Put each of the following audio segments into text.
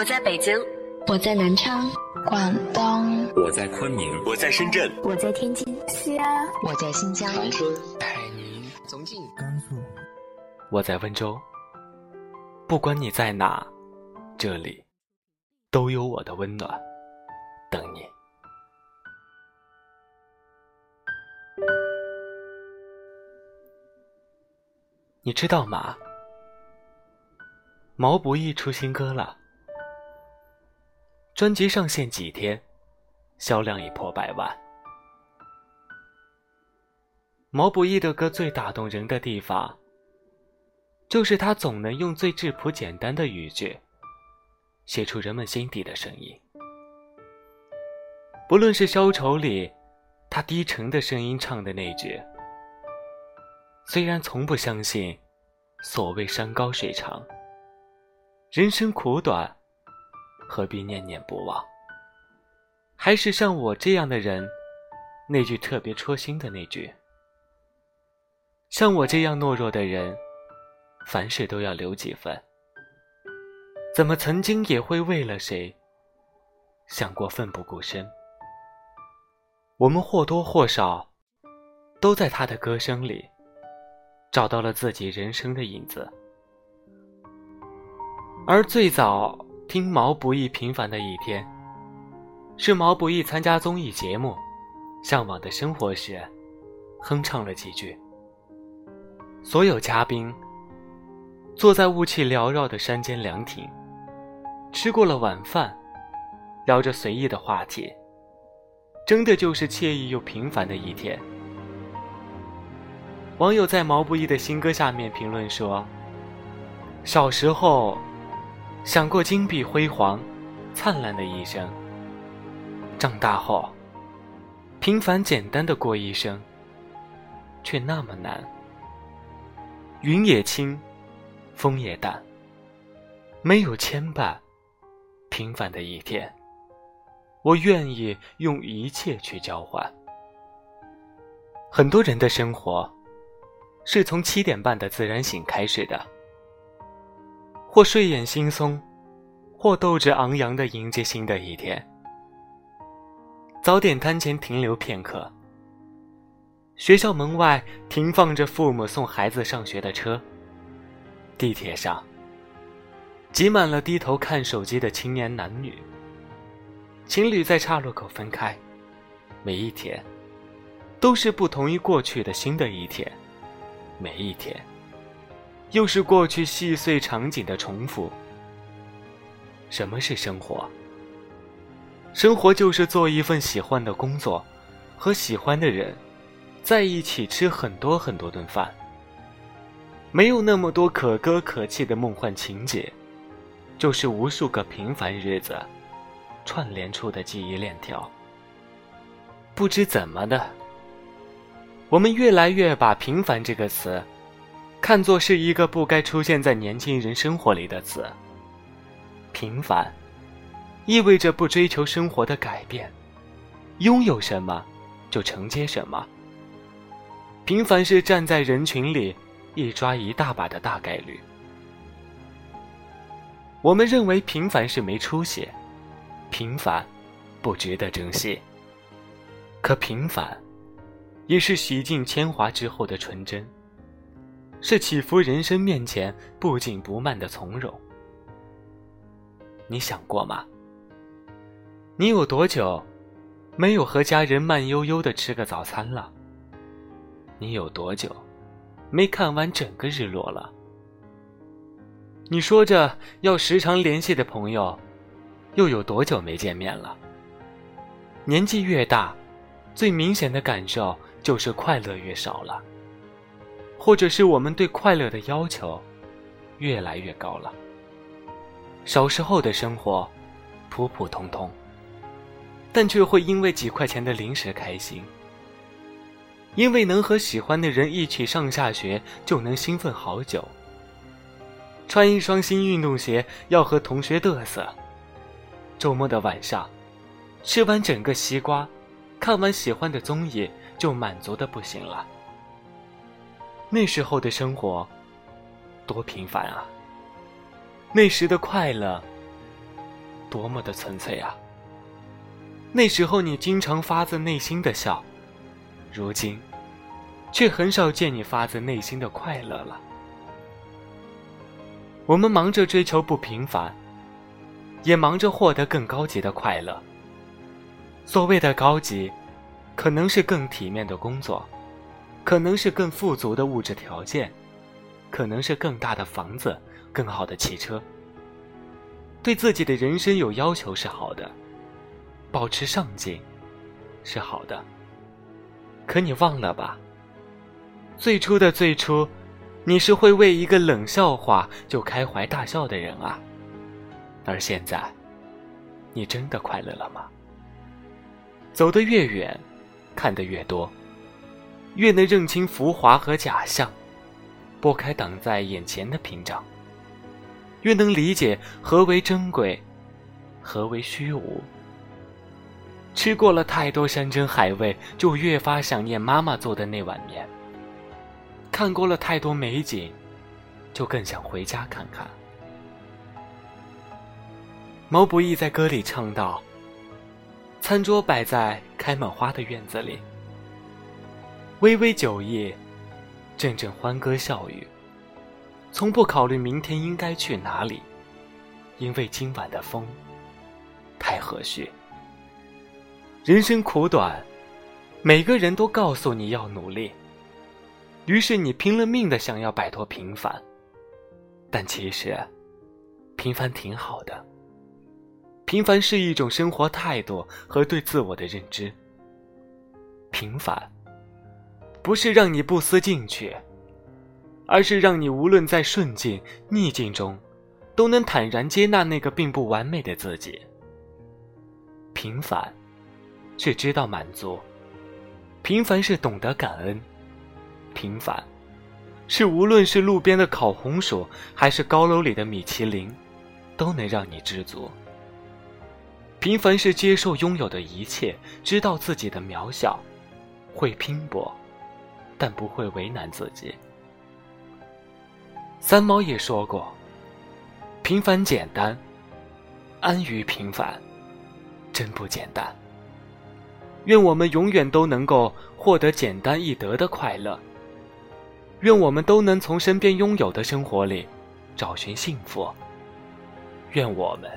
我在北京，我在南昌，广东，我在昆明，我在深圳，我在天津，西安，我在新疆，长春，海宁，重庆，甘肃，我在温州。不管你在哪，这里都有我的温暖等你。你知道吗？毛不易出新歌了，专辑上线几天，销量已破百万。毛不易的歌最打动人的地方，就是他总能用最质朴简单的语句，写出人们心底的声音。不论是《消愁》里，他低沉的声音唱的那句。虽然从不相信所谓山高水长，人生苦短，何必念念不忘？还是像我这样的人，那句特别戳心的那句：像我这样懦弱的人，凡事都要留几分。怎么曾经也会为了谁想过奋不顾身？我们或多或少都在他的歌声里。找到了自己人生的影子，而最早听毛不易《平凡的一天》，是毛不易参加综艺节目《向往的生活》时，哼唱了几句。所有嘉宾坐在雾气缭绕的山间凉亭，吃过了晚饭，聊着随意的话题，真的就是惬意又平凡的一天。网友在毛不易的新歌下面评论说：“小时候想过金碧辉煌、灿烂的一生，长大后平凡简单的过一生，却那么难。云也轻，风也淡，没有牵绊，平凡的一天，我愿意用一切去交换。很多人的生活。”是从七点半的自然醒开始的，或睡眼惺忪，或斗志昂扬的迎接新的一天。早点摊前停留片刻，学校门外停放着父母送孩子上学的车。地铁上，挤满了低头看手机的青年男女。情侣在岔路口分开，每一天，都是不同于过去的新的一天。每一天，又是过去细碎场景的重复。什么是生活？生活就是做一份喜欢的工作，和喜欢的人在一起吃很多很多顿饭。没有那么多可歌可泣的梦幻情节，就是无数个平凡日子串联出的记忆链条。不知怎么的。我们越来越把“平凡”这个词，看作是一个不该出现在年轻人生活里的词。平凡，意味着不追求生活的改变，拥有什么，就承接什么。平凡是站在人群里一抓一大把的大概率。我们认为平凡是没出息，平凡，不值得珍惜。可平凡。也是洗尽铅华之后的纯真，是起伏人生面前不紧不慢的从容。你想过吗？你有多久没有和家人慢悠悠的吃个早餐了？你有多久没看完整个日落了？你说着要时常联系的朋友，又有多久没见面了？年纪越大，最明显的感受。就是快乐越少了，或者是我们对快乐的要求越来越高了。小时候的生活普普通通，但却会因为几块钱的零食开心，因为能和喜欢的人一起上下学就能兴奋好久。穿一双新运动鞋要和同学嘚瑟，周末的晚上吃完整个西瓜，看完喜欢的综艺。就满足的不行了。那时候的生活，多平凡啊！那时的快乐，多么的纯粹啊！那时候你经常发自内心的笑，如今，却很少见你发自内心的快乐了。我们忙着追求不平凡，也忙着获得更高级的快乐。所谓的高级，可能是更体面的工作，可能是更富足的物质条件，可能是更大的房子、更好的汽车。对自己的人生有要求是好的。保持上进，是好的。可你忘了吧？最初的最初，你是会为一个冷笑话就开怀大笑的人啊。而现在，你真的快乐了吗？走得越远，看得越多，越能认清浮华和假象，拨开挡在眼前的屏障，越能理解何为珍贵，何为虚无。吃过了太多山珍海味，就越发想念妈妈做的那碗面。看过了太多美景，就更想回家看看。毛不易在歌里唱道：“餐桌摆在开满花的院子里，微微酒意，阵阵欢歌笑语，从不考虑明天应该去哪里，因为今晚的风太和煦。”人生苦短，每个人都告诉你要努力，于是你拼了命的想要摆脱平凡，但其实，平凡挺好的。平凡是一种生活态度和对自我的认知。平凡，不是让你不思进取，而是让你无论在顺境逆境中，都能坦然接纳那个并不完美的自己。平凡。是知道满足，平凡是懂得感恩，平凡是无论是路边的烤红薯，还是高楼里的米其林，都能让你知足。平凡是接受拥有的一切，知道自己的渺小，会拼搏，但不会为难自己。三毛也说过：“平凡简单，安于平凡，真不简单。”愿我们永远都能够获得简单易得的快乐。愿我们都能从身边拥有的生活里找寻幸福。愿我们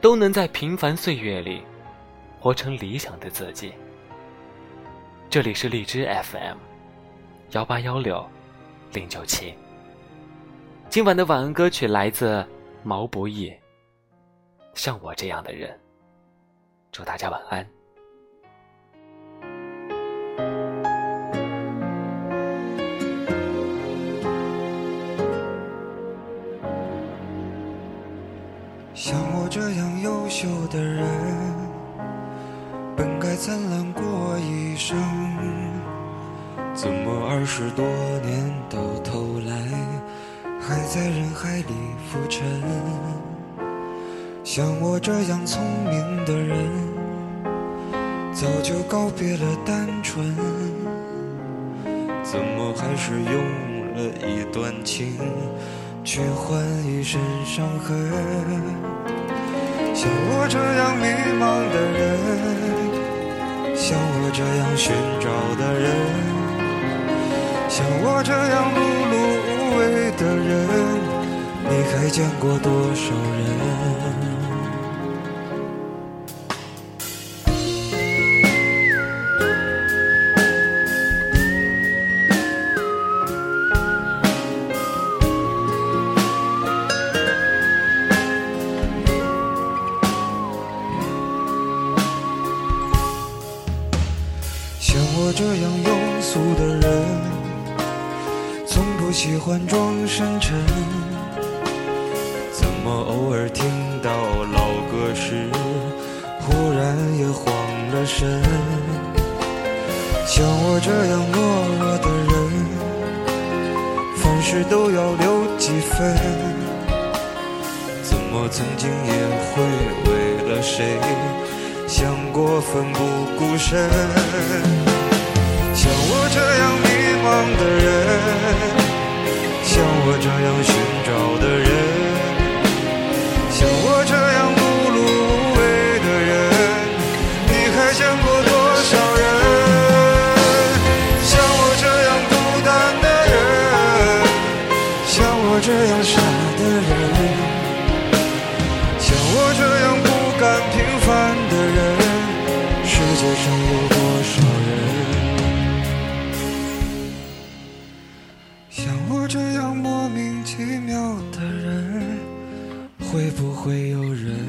都能在平凡岁月里活成理想的自己。这里是荔枝 FM，幺八幺六零九七。今晚的晚安歌曲来自毛不易。像我这样的人，祝大家晚安。像我这样优秀的人，本该灿烂过一生，怎么二十多年到头来，还在人海里浮沉？像我这样聪明的人，早就告别了单纯，怎么还是用了一段情？去换一身伤痕，像我这样迷茫的人，像我这样寻找的人，像我这样碌碌无为的人，你还见过多少人？喜欢装深沉。怎么偶尔听到老歌时，忽然也慌了神？像我这样懦弱的人，凡事都要留几分。怎么曾经也会为了谁，想过奋不顾身？像我这样迷茫的人，我这样寻找的人，奇妙的人会不会有人